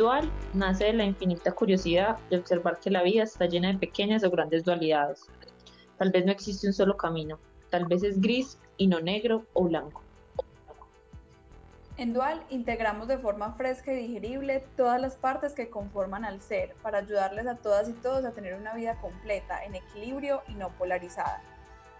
dual nace de la infinita curiosidad de observar que la vida está llena de pequeñas o grandes dualidades. Tal vez no existe un solo camino, tal vez es gris y no negro o blanco. En Dual integramos de forma fresca y digerible todas las partes que conforman al ser para ayudarles a todas y todos a tener una vida completa, en equilibrio y no polarizada.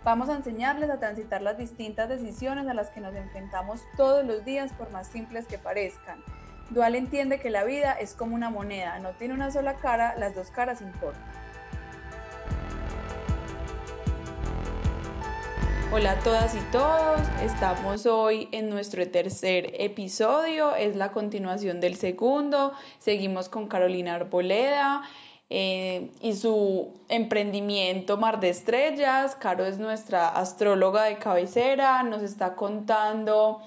Vamos a enseñarles a transitar las distintas decisiones a las que nos enfrentamos todos los días por más simples que parezcan. Dual entiende que la vida es como una moneda, no tiene una sola cara, las dos caras importan. Hola a todas y todos, estamos hoy en nuestro tercer episodio, es la continuación del segundo, seguimos con Carolina Arboleda eh, y su emprendimiento Mar de Estrellas. Caro es nuestra astróloga de cabecera, nos está contando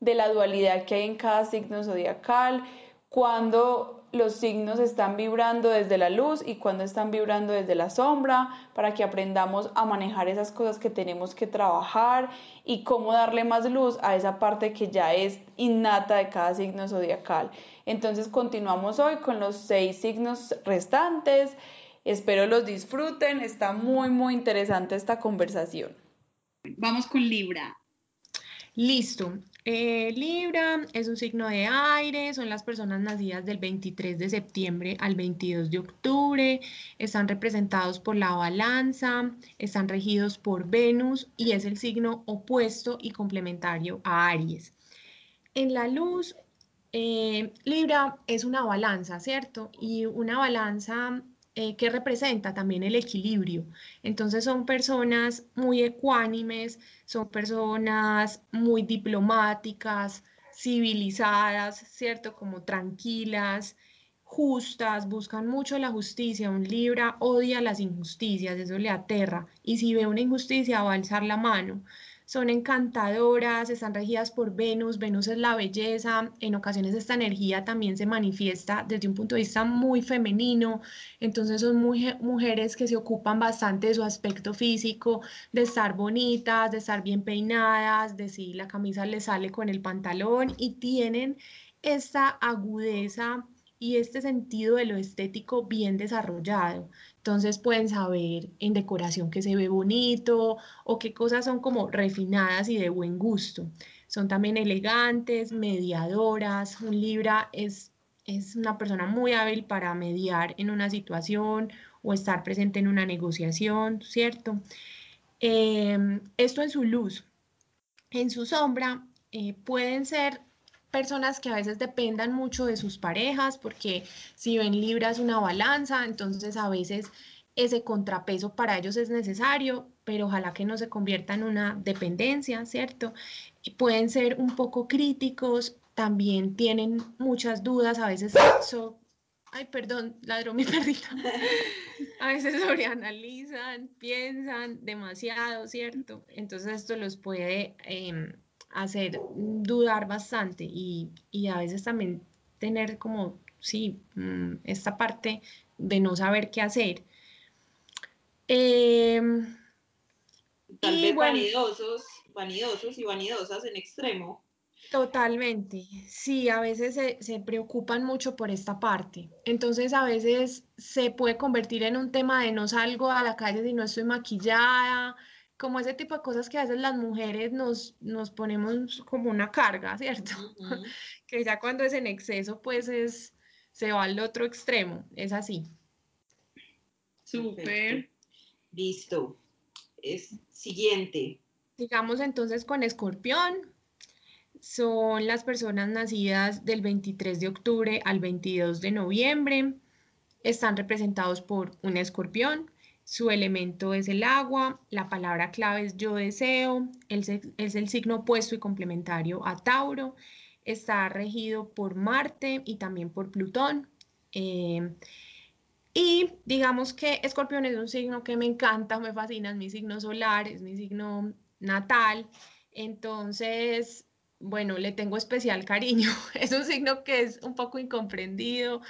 de la dualidad que hay en cada signo zodiacal, cuando los signos están vibrando desde la luz y cuando están vibrando desde la sombra, para que aprendamos a manejar esas cosas que tenemos que trabajar y cómo darle más luz a esa parte que ya es innata de cada signo zodiacal. Entonces continuamos hoy con los seis signos restantes. Espero los disfruten, está muy muy interesante esta conversación. Vamos con Libra. Listo. Eh, Libra es un signo de aire, son las personas nacidas del 23 de septiembre al 22 de octubre, están representados por la balanza, están regidos por Venus y es el signo opuesto y complementario a Aries. En la luz, eh, Libra es una balanza, ¿cierto? Y una balanza eh, que representa también el equilibrio. Entonces son personas muy ecuánimes, son personas muy diplomáticas, civilizadas, ¿cierto? Como tranquilas, justas, buscan mucho la justicia. Un Libra odia las injusticias, eso le aterra. Y si ve una injusticia va a alzar la mano son encantadoras, están regidas por Venus, Venus es la belleza, en ocasiones esta energía también se manifiesta desde un punto de vista muy femenino, entonces son mujeres que se ocupan bastante de su aspecto físico, de estar bonitas, de estar bien peinadas, de si la camisa les sale con el pantalón y tienen esta agudeza y este sentido de lo estético bien desarrollado. Entonces pueden saber en decoración que se ve bonito o qué cosas son como refinadas y de buen gusto. Son también elegantes, mediadoras. Un Libra es, es una persona muy hábil para mediar en una situación o estar presente en una negociación, ¿cierto? Em, esto en su luz. En su sombra eh, pueden ser personas que a veces dependan mucho de sus parejas, porque si ven libras una balanza, entonces a veces ese contrapeso para ellos es necesario, pero ojalá que no se convierta en una dependencia, ¿cierto? Pueden ser un poco críticos, también tienen muchas dudas, a veces ay, perdón, ladró mi perrito. A veces sobreanalizan, piensan demasiado, ¿cierto? Entonces esto los puede em, hacer dudar bastante y, a veces también tener como, sí, mm, esta parte de no saber qué hacer. Em, Tal vez vanidosos, vanidosos y vanidosas en extremo. Totalmente, sí, a veces se, se, preocupan mucho por esta parte. Entonces a veces se puede convertir en un tema de no salgo a la calle si no estoy maquillada, como ese tipo de cosas que a veces las mujeres nos, nos ponemos como una carga, ¿cierto? que ya cuando es en exceso, pues es, se va al otro extremo, es así. Súper. Listo. Es siguiente. Sigamos entonces con escorpión. Son las personas nacidas del 23 de octubre al 22 de noviembre. Están representados por un escorpión. Su elemento es el agua, la palabra clave es yo deseo, es el signo opuesto y complementario a Tauro, está regido por Marte y también por Plutón. Eh, y digamos que Escorpión es un signo que me encanta, me fascina, es mi signo solar, es mi signo natal. Entonces, bueno, le tengo especial cariño. Es un signo que es un poco incomprendido,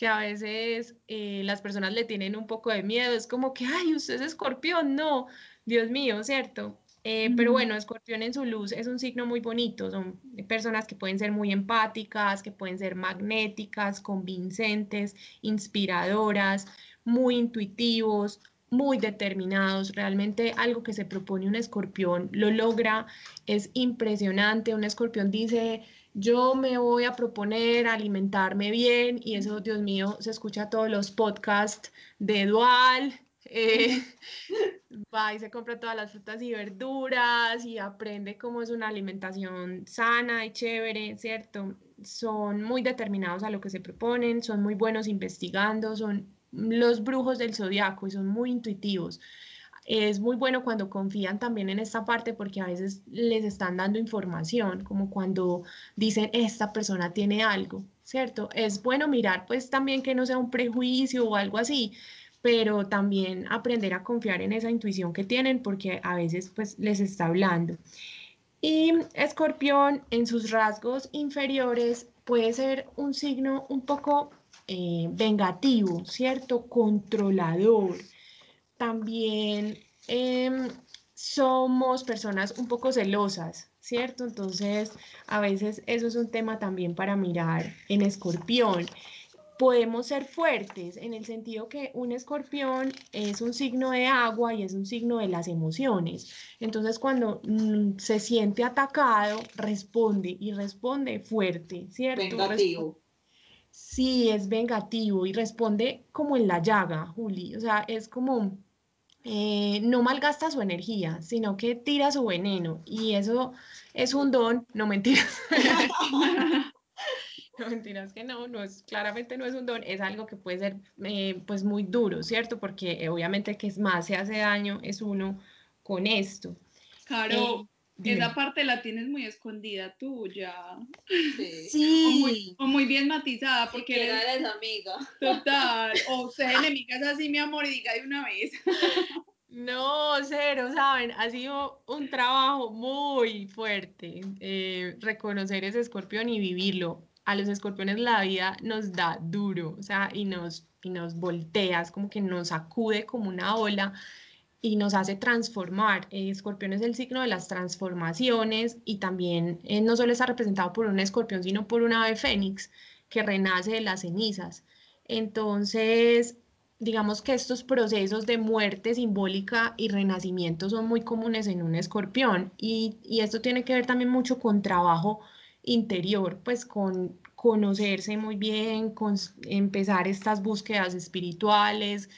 que a veces eh, las personas le tienen un poco de miedo, es como que, ay, usted es escorpión, no, Dios mío, ¿cierto? Eh, pero bueno, Escorpión en su luz es un signo muy bonito, son personas que pueden ser muy empáticas, que pueden ser magnéticas, convincentes, inspiradoras, muy intuitivos, muy determinados. Realmente algo que se propone un escorpión lo logra, es impresionante. Un escorpión dice, yo me voy a proponer alimentarme bien y eso, Dios mío, se escucha todos los podcasts de Dual, eh, va y se compra todas las frutas y verduras y aprende cómo es una alimentación sana y chévere, ¿cierto? Son muy determinados a lo que se proponen, son muy buenos investigando, son los brujos del zodiaco y son muy intuitivos. Es muy bueno cuando confían también en esta parte porque a veces les están dando información, como cuando dicen, esta persona tiene algo, ¿cierto? Es bueno mirar pues también que no sea un prejuicio o algo así, pero también aprender a confiar en esa intuición que tienen porque a veces pues les está hablando. Y escorpión en sus rasgos inferiores puede ser un signo un poco eh, vengativo, ¿cierto? Controlador. También em, somos personas un poco celosas, ¿cierto? Entonces, a veces eso es un tema también para mirar en escorpión podemos ser fuertes en el sentido que un escorpión es un signo de agua y es un signo de las emociones. Entonces cuando mm, se siente atacado, responde y responde fuerte, ¿cierto? Vengativo. sí, es vengativo y responde como en la llaga, Juli. O sea, es como... Eh, no malgasta su energía, sino que tira su veneno y eso es un don, no mentiras. No, mentiras que no, no es, claramente no es un don, es algo que puede ser eh, pues muy duro, ¿cierto? Porque eh, obviamente que es más se hace daño es uno con esto. Claro, eh, esa parte la tienes muy escondida tuya. Sí. O muy, bien matizada, porque eres, amiga. Total, o sea, enemiga es así, mi amor, y diga de una vez. No, cero, saben, ha sido un trabajo muy fuerte reconocer ese escorpión y vivirlo a los escorpiones la vida nos da duro, o sea, y nos, y nos volteas, como que nos sacude como una ola y nos hace transformar. Escorpión es el signo de las transformaciones y también eh, no solo está representado por un escorpión, sino por un ave fénix que renace de las cenizas. Entonces, digamos que estos procesos de muerte simbólica y renacimiento son muy comunes en un escorpión y, y esto tiene que ver también mucho con trabajo interior, pues con conocerse muy bien, con empezar estas búsquedas espirituales,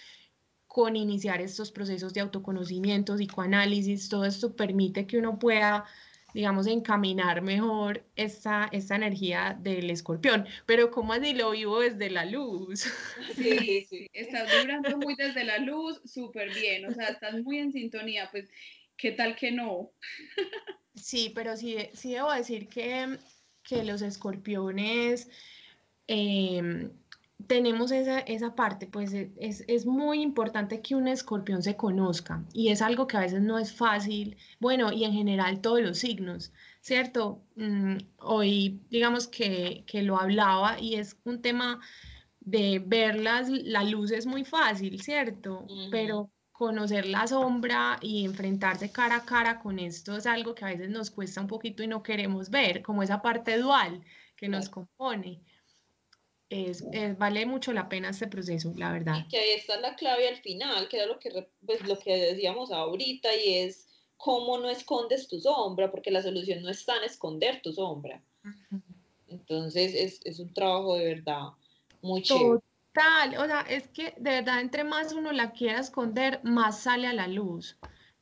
con iniciar estos procesos de autoconocimiento, psicoanálisis, todo esto permite que uno pueda, digamos, encaminar mejor esta, esta energía del escorpión. Pero ¿cómo así lo vivo desde la luz? Sí, sí, estás vibrando muy desde la luz, súper bien, o sea, estás muy en sintonía, pues, ¿qué tal que no? Sí, pero sí, sí debo decir que que los escorpiones em, tenemos esa, esa, parte, pues e, es, es, muy importante que un escorpión se conozca y es algo que a veces no es fácil, bueno, y en general todos los signos, ¿cierto? Mm, hoy digamos que, que, lo hablaba y es un tema de ver las, la luz es muy fácil, ¿cierto? Pero conocer la sombra y enfrentarse cara a cara con esto es algo que a veces nos cuesta un poquito y no queremos ver, como esa parte dual que nos compone. Es, vale mucho la pena este proceso, la verdad. Y que ahí está la clave al final, que era lo que, pues, lo que decíamos ahorita, y es cómo no escondes tu sombra, porque la solución no está en esconder tu sombra. Entonces es, es, un trabajo de verdad muy chévere. Tal, o sea, es que de verdad entre más uno la quiera esconder, más sale a la luz.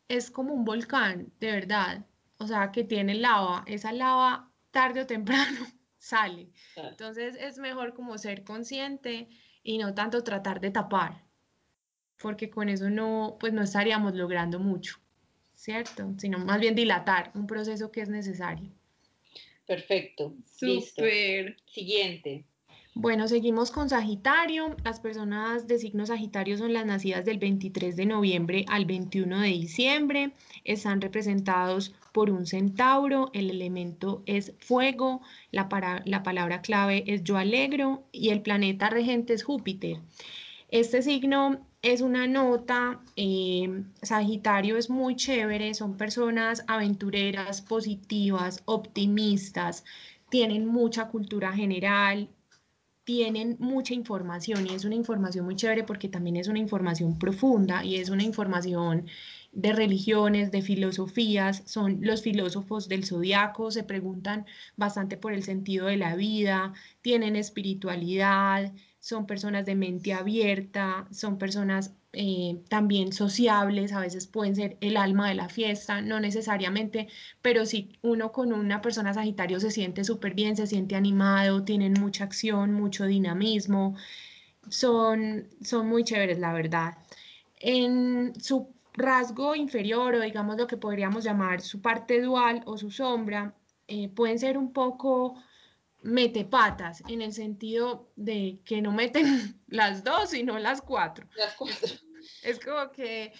Es como un volcán, de verdad. O sea, que tiene lava. Esa lava tarde o temprano sale. Entonces es mejor como ser consciente y no tanto tratar de tapar, porque con eso no, pues no estaríamos logrando mucho, ¿cierto? Sino más bien dilatar un proceso que es necesario. Perfecto. Súper. Siguiente. Bueno, seguimos con Sagitario. Las personas de signo Sagitario son las nacidas del 23 de noviembre al 21 de diciembre. Están representados por un centauro. El elemento es fuego. La, la palabra clave es yo alegro y el planeta regente es Júpiter. Este signo es una nota, eh, Sagitario es muy chévere, son personas aventureras, positivas, optimistas, tienen mucha cultura general, tienen mucha información y es una información muy chévere porque también es una información profunda y es una información de religiones, de filosofías, son los filósofos del zodiaco, se preguntan bastante por el sentido de la vida, tienen espiritualidad, son personas de mente abierta, son personas eh, también sociables, a veces pueden ser el alma de la fiesta, no necesariamente, pero si uno con una persona Sagitario se siente súper bien, se siente animado, tienen mucha acción, mucho dinamismo, son, son muy chéveres, la verdad. En su rasgo inferior o digamos lo que podríamos llamar su parte dual o su sombra, eh, pueden ser un poco mete patas en el sentido de que no meten las dos, sino las cuatro. Las cuatro. Es como que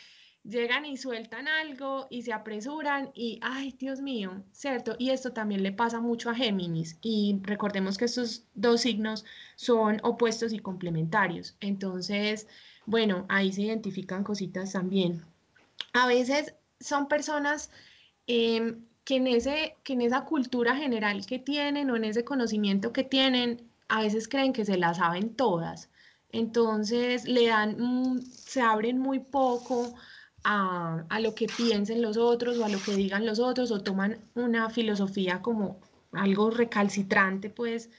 llegan y sueltan algo y se apresuran y, ay, Dios mío, ¿cierto? Y esto también le pasa mucho a Géminis y recordemos que estos dos signos son opuestos y complementarios. Entonces, bueno, ahí se identifican cositas también. A veces son personas em, que en, ese, que en esa cultura general que tienen o en ese conocimiento que tienen, a veces creen que se la saben todas. Entonces le dan, se abren muy poco a, a, lo que piensen los otros o a lo que digan los otros o toman una filosofía como algo recalcitrante pues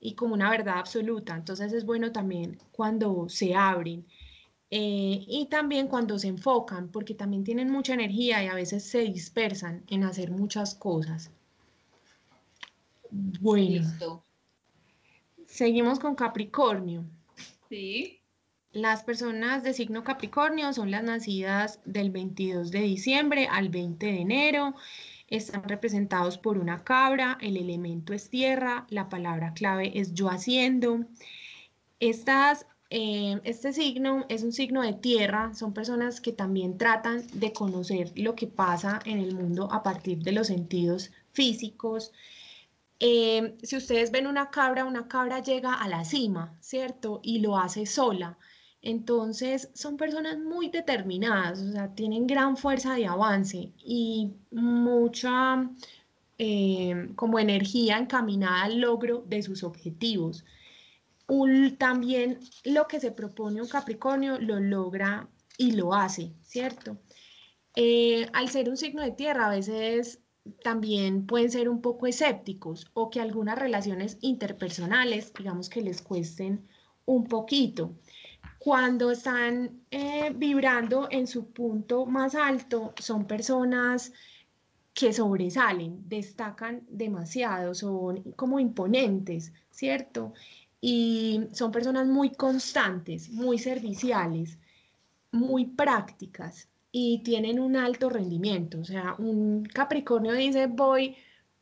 y como una verdad absoluta. Entonces es bueno también cuando se abren eh, y también cuando se enfocan, porque también tienen mucha energía y a veces se dispersan en hacer muchas cosas. Bueno, seguimos con Capricornio. Sí. Las personas de signo Capricornio son las nacidas del 22 de diciembre al 20 de enero. Están representados por una cabra, el elemento es tierra, la palabra clave es yo haciendo. Estas eh, este signo es un signo de tierra, son personas que también tratan de conocer lo que pasa en el mundo a partir de los sentidos físicos. Eh, si ustedes ven una cabra, una cabra llega a la cima, ¿cierto? Y lo hace sola. Entonces son personas muy determinadas, o sea, tienen gran fuerza de avance y mucha eh, como energía encaminada al logro de sus objetivos también lo que se propone un Capricornio lo logra y lo hace, ¿cierto? Eh, al ser un signo de tierra, a veces también pueden ser un poco escépticos o que algunas relaciones interpersonales, digamos que les cuesten un poquito. Cuando están eh, vibrando en su punto más alto, son personas que sobresalen, destacan demasiado, son como imponentes, ¿cierto? Y son personas muy constantes, muy serviciales, muy prácticas y tienen un alto rendimiento. O sea, un Capricornio dice voy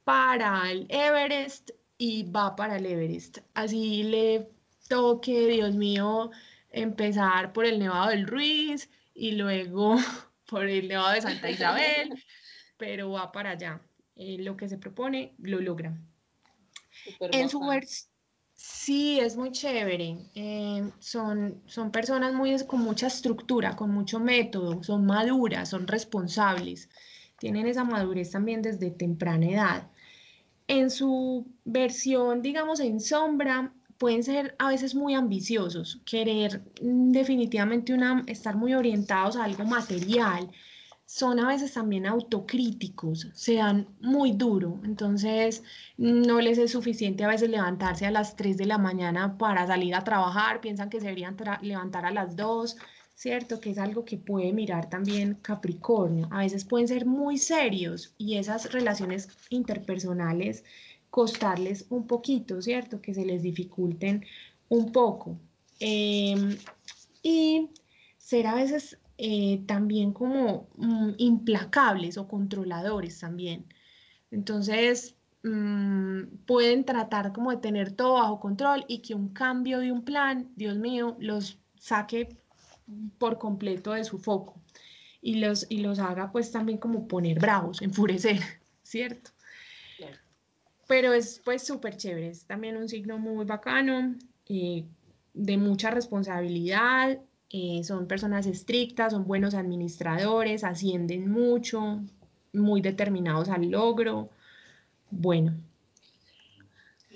para el Everest y va para el Everest. Así le toque, Dios mío, empezar por el Nevado del Ruiz y luego por el Nevado de Santa Isabel, pero va para allá. Eh, lo que se propone lo logra. en su, Sí, es muy chévere. Eh, son, son personas muy, con mucha estructura, con mucho método, son maduras, son responsables, tienen esa madurez también desde temprana edad. En su versión, digamos, en sombra, pueden ser a veces muy ambiciosos, querer mm, definitivamente una, estar muy orientados a algo material, son a veces también autocríticos, se dan muy duro, entonces no les es suficiente a veces levantarse a las 3 de la mañana para salir a trabajar, piensan que se deberían levantar a las 2, ¿cierto? Que es algo que puede mirar también Capricornio. A veces pueden ser muy serios y esas relaciones interpersonales costarles un poquito, ¿cierto? Que se les dificulten un poco. Em, y ser a veces eh, también como mm, implacables o controladores también. Entonces, mm, pueden tratar como de tener todo bajo control y que un cambio de un plan, Dios mío, los saque por completo de su foco y los, y los haga pues también como poner bravos, enfurecer, ¿cierto? Pero es pues súper chévere, es también un signo muy bacano, eh, de mucha responsabilidad, eh, son personas estrictas, son buenos administradores, ascienden mucho, muy determinados al logro. Bueno,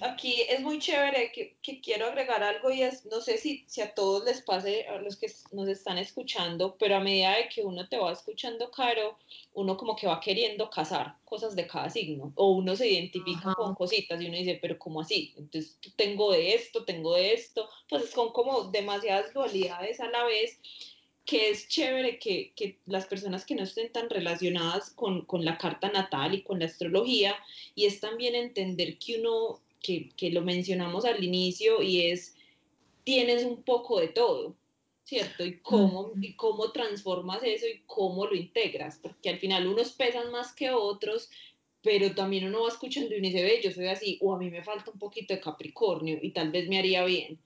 aquí es muy chévere que, quiero agregar algo y es, no sé si, si a todos les pase, a los que nos están escuchando, pero a medida de que uno te va escuchando, Caro, uno como que va queriendo cazar cosas de cada signo, o uno se identifica con cositas y uno dice, pero ¿cómo así? Entonces tengo de esto, tengo de esto, pues son como demasiadas dualidades a la vez que es chévere que, que, las personas que no estén tan relacionadas con, con, la carta natal y con la astrología, y es también entender que uno que, que lo mencionamos al inicio y es, tienes un poco de todo, ¿cierto? Y cómo, y cómo transformas eso y cómo lo integras, porque al final unos pesan más que otros, pero también uno va escuchando y dice, ve, yo soy así, o a mí me falta un poquito de Capricornio y tal vez me haría bien.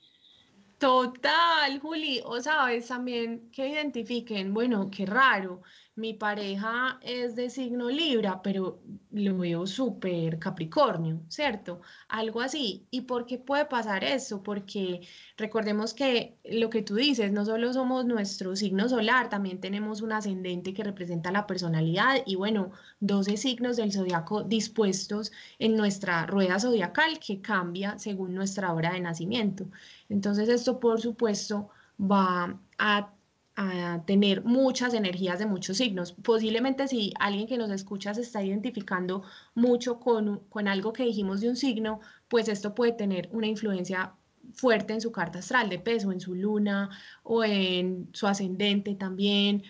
Total, Juli, o sabes también que identifiquen, bueno, qué raro, mi pareja es de signo Libra, pero lo veo súper Capricornio, ¿cierto? Algo así. ¿Y por qué puede pasar eso? Porque recordemos que lo que tú dices, no solo somos nuestro signo solar, también tenemos un ascendente que representa la personalidad y bueno, 12 signos del zodiaco dispuestos en nuestra rueda zodiacal que cambia según nuestra hora de nacimiento. Entonces esto, por supuesto, va a a tener muchas energías de muchos signos. Posiblemente si alguien que nos escucha se está identificando mucho con, con algo que dijimos de un signo, pues esto puede tener una influencia fuerte en su carta astral de peso, en su luna o en su ascendente también,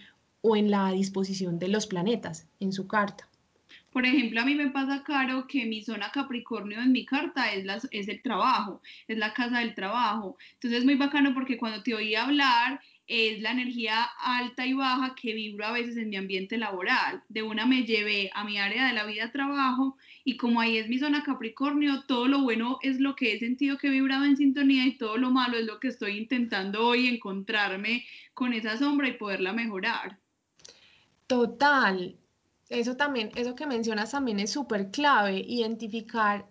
o en la disposición de los planetas en su carta. Por ejemplo, a mí me pasa, Caro, que mi zona Capricornio en mi carta es, la, es el trabajo, es la casa del trabajo. Entonces es muy bacano porque cuando te oí hablar, es la energía alta y baja que vibro a veces en mi ambiente laboral. De una me llevé a mi área de la vida trabajo y como ahí es mi zona Capricornio, todo lo bueno es lo que he sentido que he vibrado en sintonía y todo lo malo es lo que estoy intentando hoy encontrarme con esa sombra y poderla mejorar. Total. Eso también, eso que mencionas también es súper clave, identificar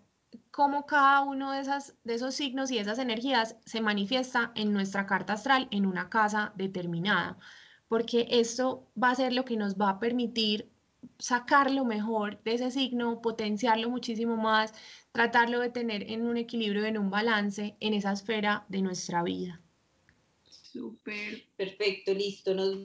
cómo cada uno de, esas, de esos signos y esas energías se manifiesta en nuestra carta astral en una casa determinada, porque esto va a ser lo que nos va a permitir sacar lo mejor de ese signo, potenciarlo muchísimo más, tratarlo de tener en un equilibrio, en un balance en esa esfera de nuestra vida. Súper. Perfecto, listo. Nos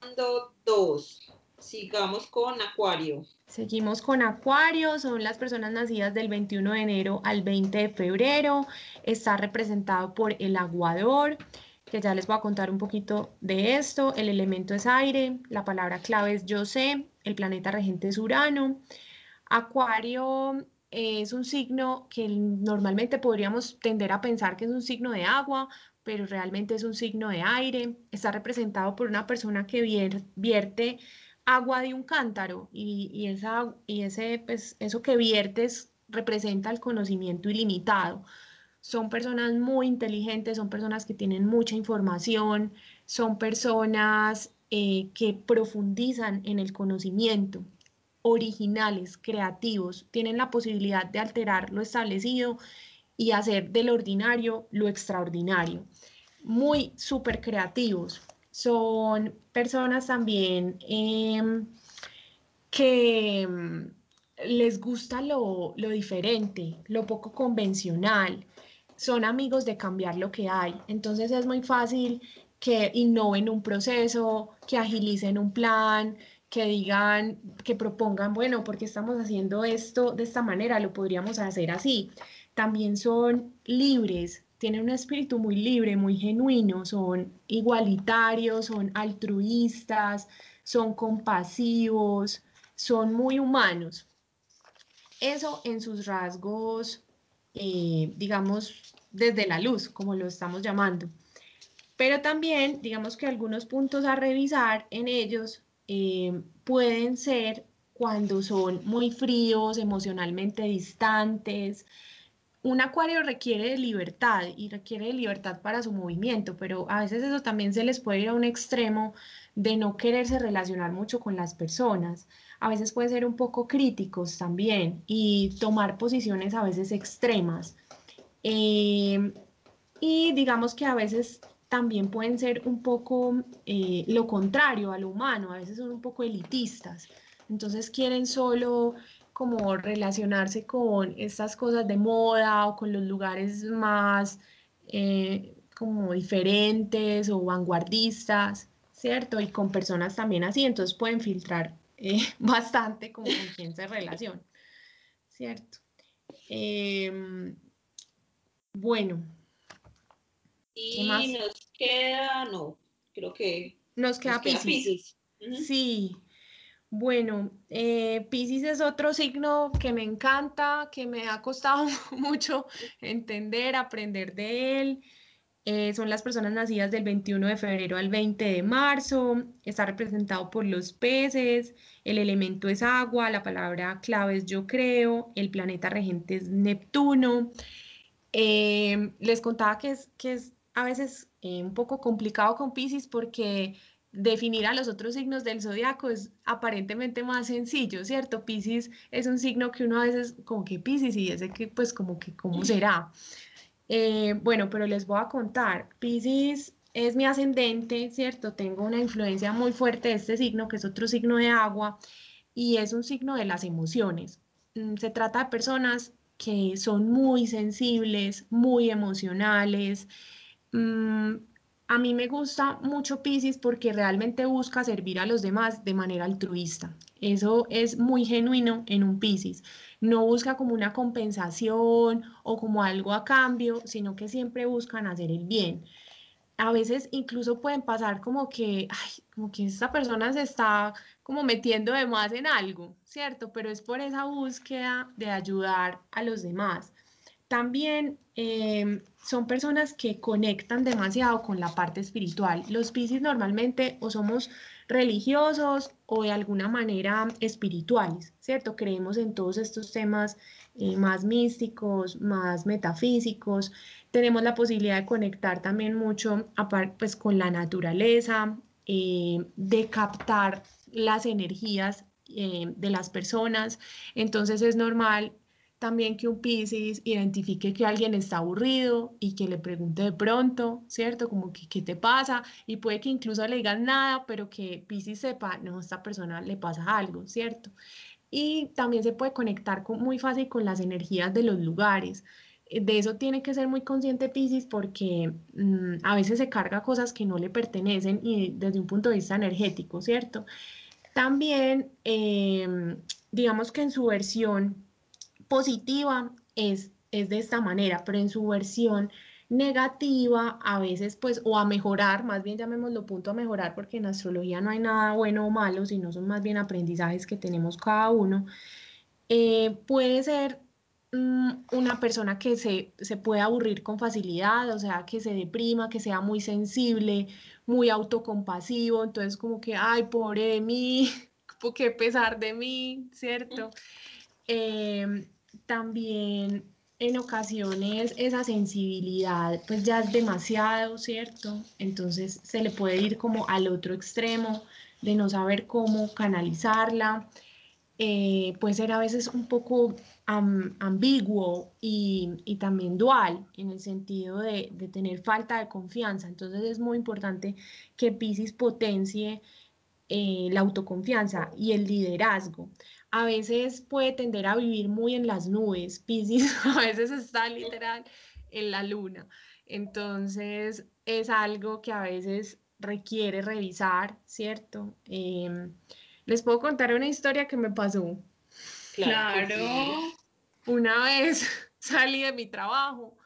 mando dos. Sigamos con Acuario. Seguimos con Acuario, son las personas nacidas del 21 de enero al 20 de febrero. Está representado por el aguador, que ya les voy a contar un poquito de esto. El elemento es aire, la palabra clave es yo sé, el planeta regente es Urano. Acuario es un signo que normalmente podríamos tender a pensar que es un signo de agua, pero realmente es un signo de aire. Está representado por una persona que vierte agua de un cántaro y, esa, y ese, pues, eso que viertes representa el conocimiento ilimitado. Son personas muy inteligentes, son personas que tienen mucha información, son personas eh, que profundizan en el conocimiento, originales, creativos, tienen la posibilidad de alterar lo establecido y hacer del ordinario lo extraordinario. Muy súper creativos, son personas también em, que em, les gusta lo, lo diferente, lo poco convencional, son amigos de cambiar lo que hay. Entonces es muy fácil que innoven un proceso, que agilicen un plan, que digan, que propongan, bueno, porque estamos haciendo esto de esta manera, lo podríamos hacer así. También son libres, tienen un espíritu muy libre, muy genuino, son igualitarios, son altruistas, son compasivos, son muy humanos. Eso en sus rasgos, eh, digamos, desde la luz, como lo estamos llamando. Pero también, digamos que algunos puntos a revisar en ellos eh, pueden ser cuando son muy fríos, emocionalmente distantes, un acuario requiere de libertad y requiere de libertad para su movimiento, pero a veces eso también se les puede ir a un extremo de no quererse relacionar mucho con las personas. A veces puede ser un poco críticos también y tomar posiciones a veces extremas. Em, Y digamos que a veces también pueden ser un poco eh, lo contrario a lo humano, a veces son un poco elitistas. Entonces quieren solo como relacionarse con estas cosas de moda o con los lugares más eh, como diferentes o vanguardistas, ¿cierto? Y con personas también así, entonces pueden filtrar eh, bastante como con quién se relaciona, ¿cierto? Em, bueno. Y nos queda, no, creo que... Nos queda, Pisces. Sí. Bueno, eh, Pisces es otro signo que me encanta, que me ha costado mucho entender, aprender de él. Eh, son las personas nacidas del 21 de febrero al 20 de marzo, está representado por los peces, el elemento es agua, la palabra clave es yo creo, el planeta regente es Neptuno. Eh, les contaba que es, que es a veces eh, un poco complicado con Pisces porque definir a los otros signos del zodiaco es aparentemente más sencillo, ¿cierto? Pisces es un signo que uno a veces como que Pisces y ese que pues como que cómo será. Eh, bueno, pero les voy a contar. Pisces es mi ascendente, ¿cierto? Tengo una influencia muy fuerte de este signo, que es otro signo de agua, y es un signo de las emociones. Mm, se trata de personas que son muy sensibles, muy emocionales. Mm, a mí me gusta mucho Pisces porque realmente busca servir a los demás de manera altruista. Eso es muy genuino en un Pisces no busca como una compensación o como algo a cambio, sino que siempre buscan hacer el bien. A veces incluso pueden pasar como que, ay, como que esta persona se está como metiendo de más en algo, ¿cierto? Pero es por esa búsqueda de ayudar a los demás. También em, son personas que conectan demasiado con la parte espiritual. Los Pisces normalmente o somos religiosos o de alguna manera espirituales, ¿cierto? Creemos en todos estos temas eh, más místicos, más metafísicos. Tenemos la posibilidad de conectar también mucho pues, con la naturaleza, eh, de captar las energías eh, de las personas. Entonces es normal también que un Piscis identifique que alguien está aburrido y que le pregunte de pronto, ¿cierto? Como que, ¿qué te pasa? Y puede que incluso le digan nada, pero que Piscis sepa, no, a esta persona le pasa algo, ¿cierto? Y también se puede conectar con, muy fácil con las energías de los lugares. Eh, de eso tiene que ser muy consciente Piscis porque mm, a veces se carga cosas que no le pertenecen y desde un punto de vista energético, ¿cierto? También, em, digamos que en su versión positiva es, es de esta manera, pero en su versión negativa a veces pues o a mejorar, más bien llamémoslo punto a mejorar porque en astrología no hay nada bueno o malo, sino son más bien aprendizajes que tenemos cada uno, eh, puede ser mm, una persona que se, se puede aburrir con facilidad, o sea, que se deprima, que sea muy sensible, muy autocompasivo, entonces como que, ay, pobre de mí, qué pesar de mí, ¿cierto? Eh, también en ocasiones esa sensibilidad pues ya es demasiado, ¿cierto? Entonces se le puede ir como al otro extremo de no saber cómo canalizarla. Eh, puede ser a veces un poco ambiguo y, también dual en el sentido de, tener falta de confianza. Entonces es muy importante que Pisces potencie eh, la autoconfianza y el liderazgo a veces puede tender a vivir muy en las nubes, Pisces a veces está literal en la luna. Entonces es algo que a veces requiere revisar, ¿cierto? Em, les puedo contar una historia que me pasó. Claro. Una vez salí de mi trabajo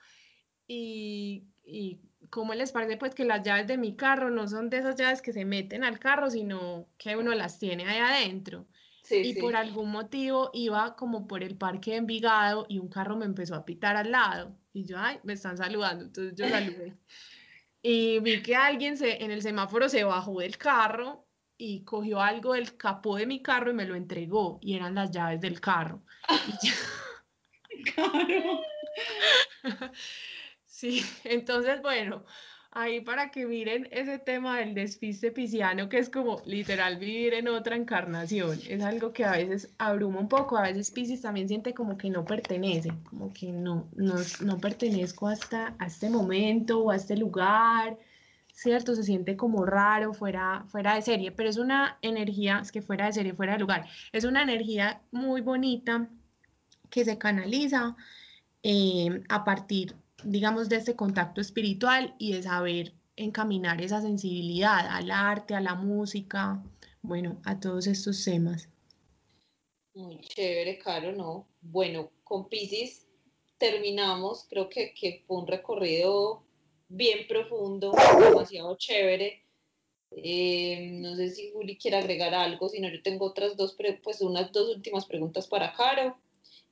y, y ¿cómo les parece? Pues que las llaves de mi carro no son de esas llaves que se meten al carro, sino que uno las tiene ahí adentro y por algún motivo iba como por el parque de Envigado y un carro me empezó a pitar al lado. Y yo, ay, me están saludando. Entonces yo saludé. y vi que alguien se, en el semáforo se bajó del carro y cogió algo del capó de mi carro y me lo entregó. Y eran las llaves del carro. Claro. sí, entonces, bueno, ahí para que miren ese tema del despiste pisciano, que es como literal vivir en otra encarnación. Es algo que a veces abruma un poco, a veces Piscis también siente como que no pertenece, como que no, no, no pertenezco hasta a este momento o a este lugar, ¿cierto? Se siente como raro, fuera, fuera de serie, pero es una energía, es que fuera de serie, fuera de lugar, es una energía muy bonita que se canaliza eh, a partir digamos, de este contacto espiritual y de saber encaminar esa sensibilidad al arte, a la música, bueno, a todos estos temas. Muy chévere, Caro, ¿no? Bueno, con Pisces terminamos, creo que, que fue un recorrido bien profundo, demasiado chévere. Eh, no sé si Juli quiere agregar algo, si no, yo tengo otras dos, pues unas dos últimas preguntas para Caro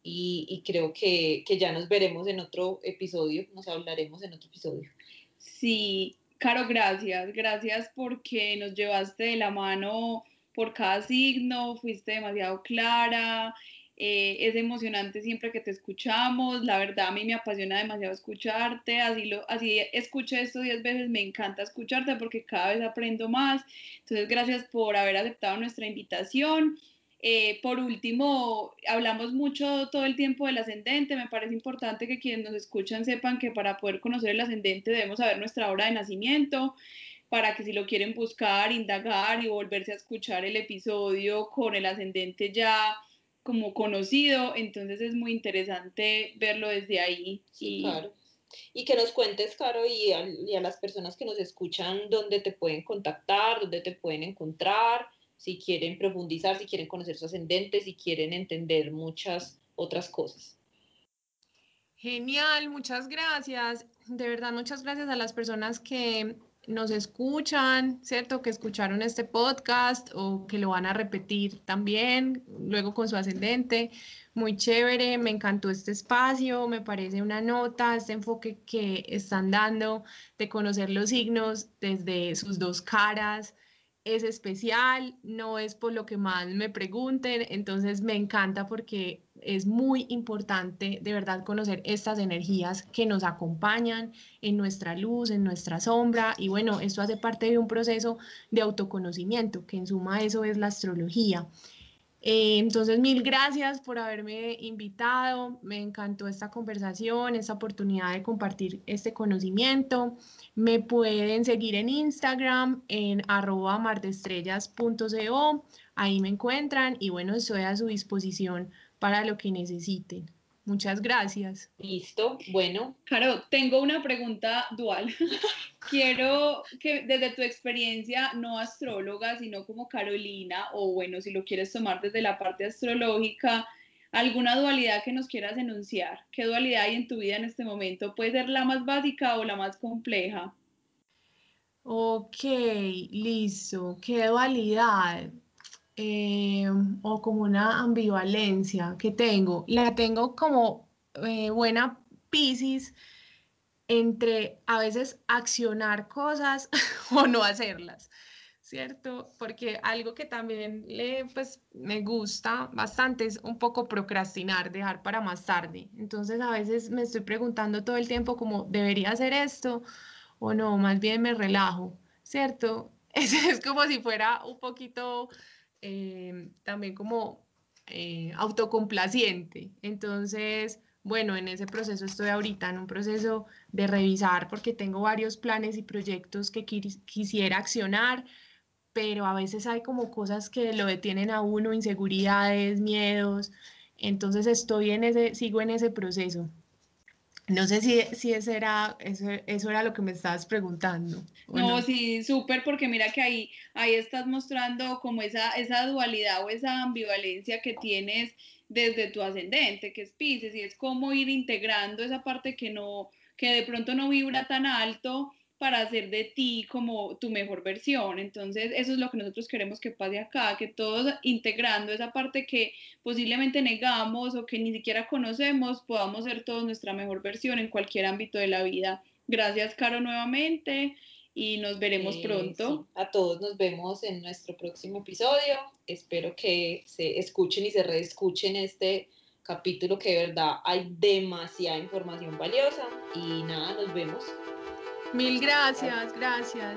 y, creo que, ya nos veremos en otro episodio, nos hablaremos en otro episodio. Sí, Caro, gracias, gracias porque nos llevaste de la mano por cada signo, fuiste demasiado clara, eh, es emocionante siempre que te escuchamos, la verdad a mí me apasiona demasiado escucharte, así, lo, así escuché esto diez veces, me encanta escucharte porque cada vez aprendo más, entonces gracias por haber aceptado nuestra invitación eh, por último, hablamos mucho todo el tiempo del ascendente. Me parece importante que quienes nos escuchan sepan que para poder conocer el ascendente debemos saber nuestra hora de nacimiento, para que si lo quieren buscar, indagar y volverse a escuchar el episodio con el ascendente ya como conocido, entonces es muy interesante verlo desde ahí. y... claro. Y que nos cuentes, Caro, y a, y a las personas que nos escuchan, dónde te pueden contactar, dónde te pueden encontrar, si quieren profundizar, si quieren conocer su ascendente, si quieren entender muchas otras cosas. Genial, muchas gracias. De verdad, muchas gracias a las personas que nos escuchan, ¿cierto? Que escucharon este podcast o que lo van a repetir también, luego con su ascendente. Muy chévere, me encantó este espacio, me parece una nota, este enfoque que están dando de conocer los signos desde sus dos caras, es especial, no es por lo que más me pregunten, entonces me encanta porque es muy importante de verdad conocer estas energías que nos acompañan en nuestra luz, en nuestra sombra y bueno, esto hace parte de un proceso de autoconocimiento, que en suma eso es la astrología. Eh, entonces, mil gracias por haberme invitado. Me encantó esta conversación, esta oportunidad de compartir este conocimiento. Me pueden seguir en Instagram en arroba. Ahí me encuentran y bueno, estoy a su disposición para lo que necesiten. Muchas gracias. Listo, bueno. Caro, tengo una pregunta dual. Quiero que desde tu experiencia, no astróloga, sino como Carolina, o bueno, si lo quieres tomar desde la parte astrológica, alguna dualidad que nos quieras enunciar. ¿Qué dualidad hay en tu vida en este momento? ¿Puede ser la más básica o la más compleja? Ok, listo. ¿Qué dualidad? Eh, o como una ambivalencia que tengo. La tengo como eh, buena Pisces entre a veces accionar cosas o no hacerlas, ¿cierto? Porque algo que también le, pues, me gusta bastante es un poco procrastinar, dejar para más tarde. Entonces a veces me estoy preguntando todo el tiempo como, ¿debería hacer esto o no? Más bien me relajo, ¿cierto? Es, es como si fuera un poquito eh, también como eh, autocomplaciente. Entonces, bueno, en ese proceso estoy ahorita, en un proceso de revisar porque tengo varios planes y proyectos que quisiera accionar, pero a veces hay como cosas que lo detienen a uno, inseguridades, miedos. Entonces estoy en ese, sigo en ese proceso. No sé si, si ese era, eso, eso, era lo que me estabas preguntando. No, sí, súper, porque mira que ahí, ahí estás mostrando como esa, esa dualidad o esa ambivalencia que tienes desde tu ascendente, que es Pisces, y es como ir integrando esa parte que no, que de pronto no vibra tan alto para hacer de ti como tu mejor versión. Entonces, eso es lo que nosotros queremos que pase acá, que todos integrando esa parte que posiblemente negamos o que ni siquiera conocemos, podamos ser todos nuestra mejor versión en cualquier ámbito de la vida. Gracias, Caro, nuevamente y nos veremos pronto. A todos nos vemos en nuestro próximo episodio. Espero que se escuchen y se reescuchen este capítulo que de verdad hay demasiada información valiosa y nada, nos vemos. Mil gracias, gracias.